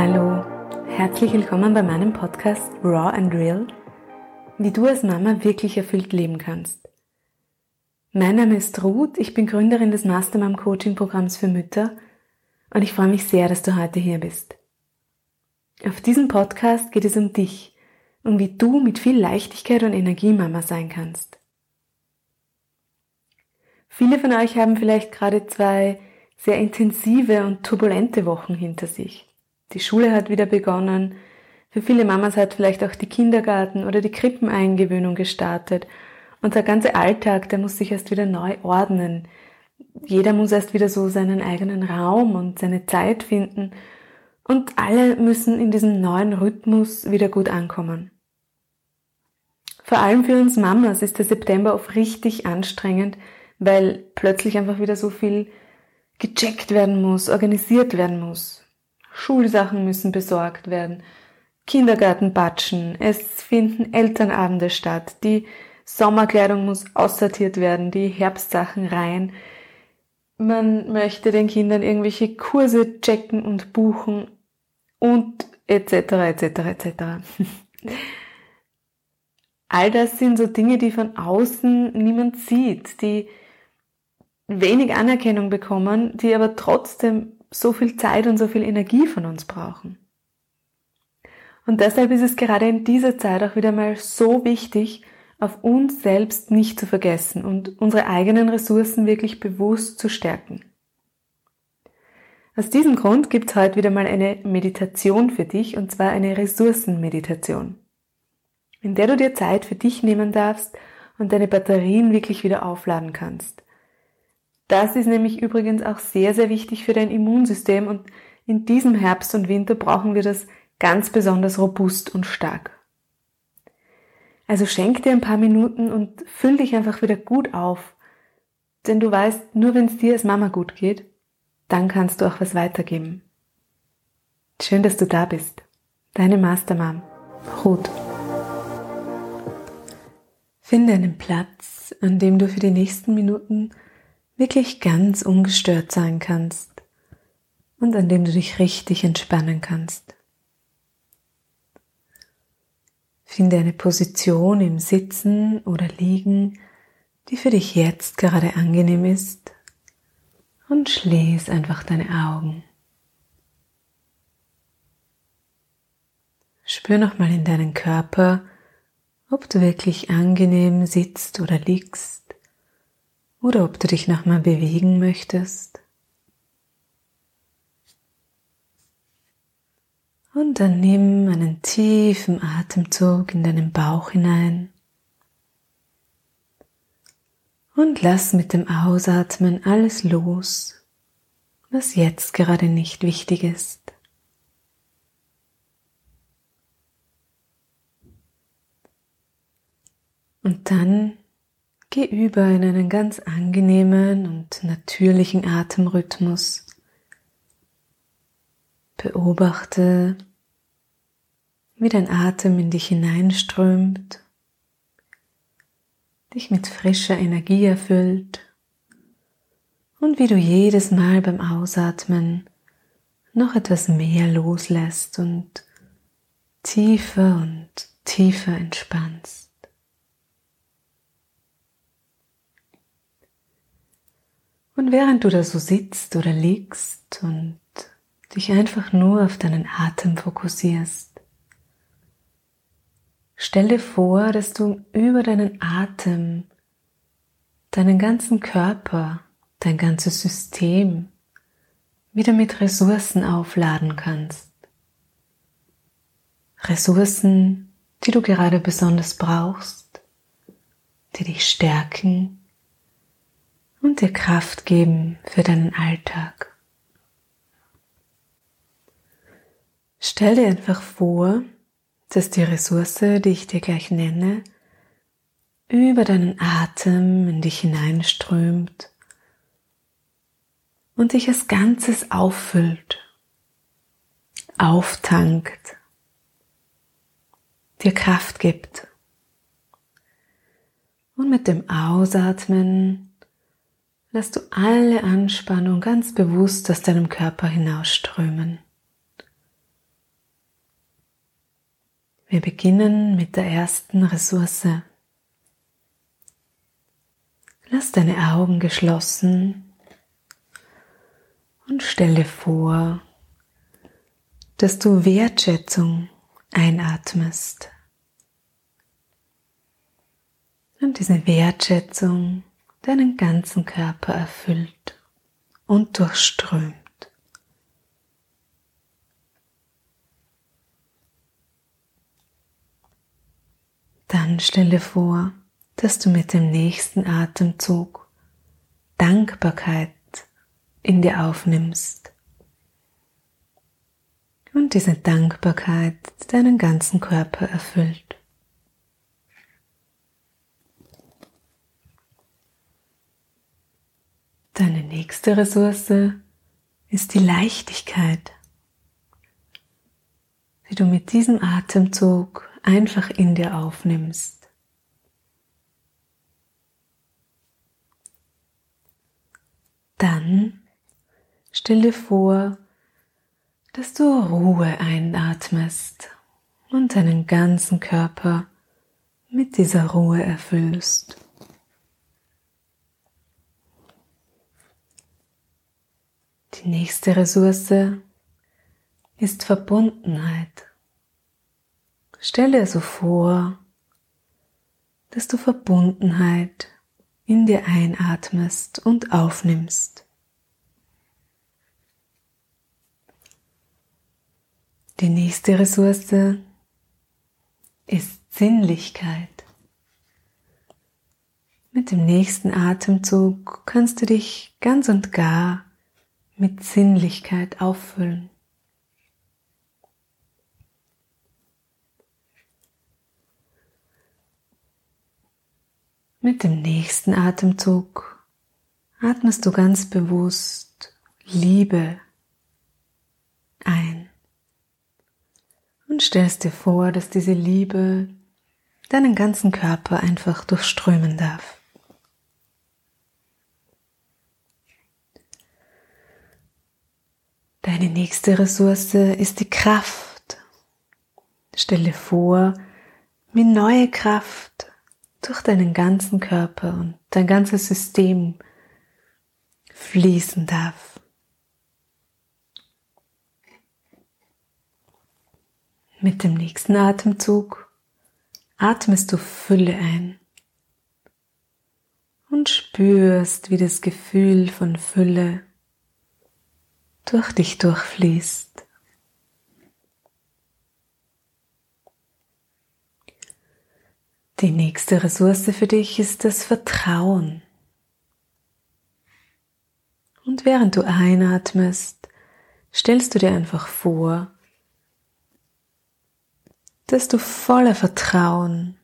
Hallo, herzlich willkommen bei meinem Podcast Raw and Real, wie du als Mama wirklich erfüllt leben kannst. Mein Name ist Ruth, ich bin Gründerin des Mastermom Coaching Programms für Mütter und ich freue mich sehr, dass du heute hier bist. Auf diesem Podcast geht es um dich und wie du mit viel Leichtigkeit und Energie Mama sein kannst. Viele von euch haben vielleicht gerade zwei sehr intensive und turbulente Wochen hinter sich. Die Schule hat wieder begonnen. Für viele Mamas hat vielleicht auch die Kindergarten oder die Krippeneingewöhnung gestartet. Und der ganze Alltag, der muss sich erst wieder neu ordnen. Jeder muss erst wieder so seinen eigenen Raum und seine Zeit finden. Und alle müssen in diesem neuen Rhythmus wieder gut ankommen. Vor allem für uns Mamas ist der September oft richtig anstrengend, weil plötzlich einfach wieder so viel gecheckt werden muss, organisiert werden muss. Schulsachen müssen besorgt werden, Kindergarten batschen, es finden Elternabende statt, die Sommerkleidung muss aussortiert werden, die Herbstsachen rein. Man möchte den Kindern irgendwelche Kurse checken und buchen und etc. etc. etc. All das sind so Dinge, die von außen niemand sieht, die wenig Anerkennung bekommen, die aber trotzdem so viel Zeit und so viel Energie von uns brauchen. Und deshalb ist es gerade in dieser Zeit auch wieder mal so wichtig, auf uns selbst nicht zu vergessen und unsere eigenen Ressourcen wirklich bewusst zu stärken. Aus diesem Grund gibt es heute wieder mal eine Meditation für dich und zwar eine Ressourcenmeditation, in der du dir Zeit für dich nehmen darfst und deine Batterien wirklich wieder aufladen kannst. Das ist nämlich übrigens auch sehr, sehr wichtig für dein Immunsystem und in diesem Herbst und Winter brauchen wir das ganz besonders robust und stark. Also schenk dir ein paar Minuten und füll dich einfach wieder gut auf. Denn du weißt, nur wenn es dir als Mama gut geht, dann kannst du auch was weitergeben. Schön, dass du da bist. Deine Mastermom, Ruth. Finde einen Platz, an dem du für die nächsten Minuten wirklich ganz ungestört sein kannst und an dem du dich richtig entspannen kannst. Finde eine Position im Sitzen oder Liegen, die für dich jetzt gerade angenehm ist und schließ einfach deine Augen. Spür nochmal in deinen Körper, ob du wirklich angenehm sitzt oder liegst oder ob du dich nochmal bewegen möchtest. Und dann nimm einen tiefen Atemzug in deinen Bauch hinein und lass mit dem Ausatmen alles los, was jetzt gerade nicht wichtig ist. Und dann Geh über in einen ganz angenehmen und natürlichen Atemrhythmus. Beobachte, wie dein Atem in dich hineinströmt, dich mit frischer Energie erfüllt und wie du jedes Mal beim Ausatmen noch etwas mehr loslässt und tiefer und tiefer entspannst. Und während du da so sitzt oder liegst und dich einfach nur auf deinen Atem fokussierst, stell dir vor, dass du über deinen Atem deinen ganzen Körper, dein ganzes System wieder mit Ressourcen aufladen kannst. Ressourcen, die du gerade besonders brauchst, die dich stärken, und dir Kraft geben für deinen Alltag. Stell dir einfach vor, dass die Ressource, die ich dir gleich nenne, über deinen Atem in dich hineinströmt und dich als Ganzes auffüllt, auftankt, dir Kraft gibt. Und mit dem Ausatmen Lass du alle Anspannung ganz bewusst aus deinem Körper hinausströmen. Wir beginnen mit der ersten Ressource. Lass deine Augen geschlossen und stelle vor, dass du Wertschätzung einatmest. Und diese Wertschätzung deinen ganzen Körper erfüllt und durchströmt. Dann stelle vor, dass du mit dem nächsten Atemzug Dankbarkeit in dir aufnimmst und diese Dankbarkeit deinen ganzen Körper erfüllt. Deine nächste Ressource ist die Leichtigkeit, die du mit diesem Atemzug einfach in dir aufnimmst. Dann stell dir vor, dass du Ruhe einatmest und deinen ganzen Körper mit dieser Ruhe erfüllst. Die nächste Ressource ist Verbundenheit. Stell dir so vor, dass du Verbundenheit in dir einatmest und aufnimmst. Die nächste Ressource ist Sinnlichkeit. Mit dem nächsten Atemzug kannst du dich ganz und gar mit Sinnlichkeit auffüllen. Mit dem nächsten Atemzug atmest du ganz bewusst Liebe ein und stellst dir vor, dass diese Liebe deinen ganzen Körper einfach durchströmen darf. Deine nächste Ressource ist die Kraft. Stelle vor, wie neue Kraft durch deinen ganzen Körper und dein ganzes System fließen darf. Mit dem nächsten Atemzug atmest du Fülle ein und spürst, wie das Gefühl von Fülle durch dich durchfließt. Die nächste Ressource für dich ist das Vertrauen. Und während du einatmest, stellst du dir einfach vor, dass du voller Vertrauen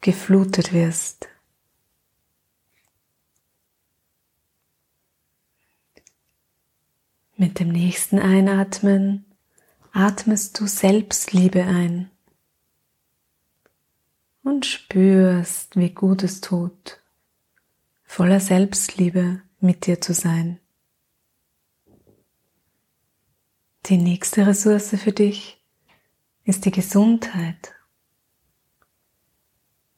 geflutet wirst. Mit dem nächsten Einatmen atmest du Selbstliebe ein und spürst, wie gut es tut, voller Selbstliebe mit dir zu sein. Die nächste Ressource für dich ist die Gesundheit.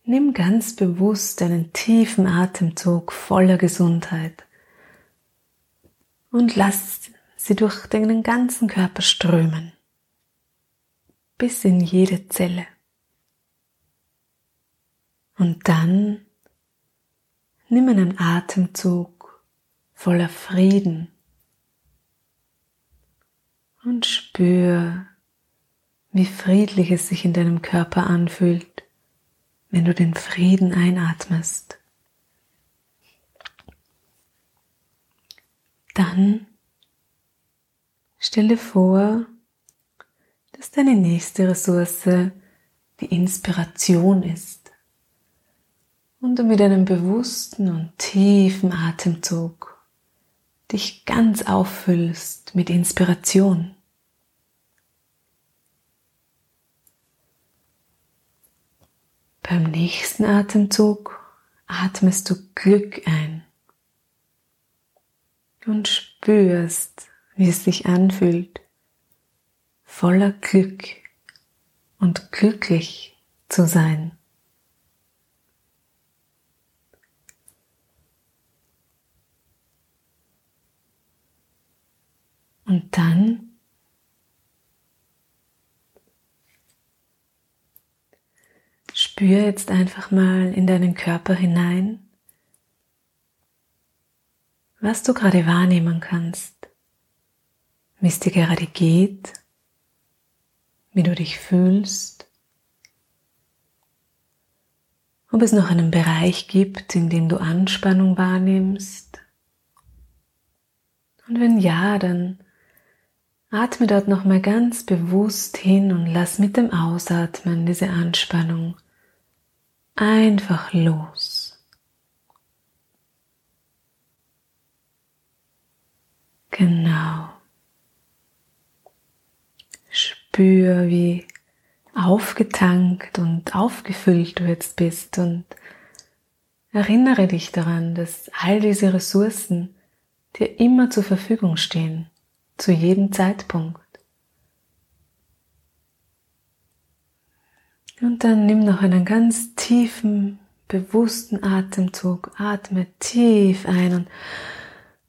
Nimm ganz bewusst einen tiefen Atemzug voller Gesundheit und lass sie durch deinen ganzen Körper strömen, bis in jede Zelle. Und dann nimm einen Atemzug voller Frieden und spür, wie friedlich es sich in deinem Körper anfühlt, wenn du den Frieden einatmest. Dann stelle vor, dass deine nächste Ressource die Inspiration ist und du mit einem bewussten und tiefen Atemzug dich ganz auffüllst mit Inspiration. Beim nächsten Atemzug atmest du Glück ein und spürst, wie es sich anfühlt, voller Glück und glücklich zu sein. Und dann spür jetzt einfach mal in deinen Körper hinein, was du gerade wahrnehmen kannst, wie es dir gerade geht, wie du dich fühlst, ob es noch einen Bereich gibt, in dem du Anspannung wahrnimmst. Und wenn ja, dann Atme dort nochmal ganz bewusst hin und lass mit dem Ausatmen diese Anspannung einfach los. Genau. Spür, wie aufgetankt und aufgefüllt du jetzt bist und erinnere dich daran, dass all diese Ressourcen dir immer zur Verfügung stehen zu jedem Zeitpunkt. Und dann nimm noch einen ganz tiefen, bewussten Atemzug. Atme tief ein und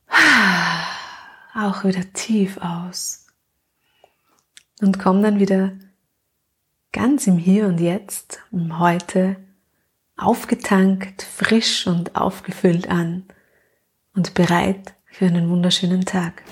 auch wieder tief aus. Und komm dann wieder ganz im Hier und Jetzt, im Heute, aufgetankt, frisch und aufgefüllt an und bereit für einen wunderschönen Tag.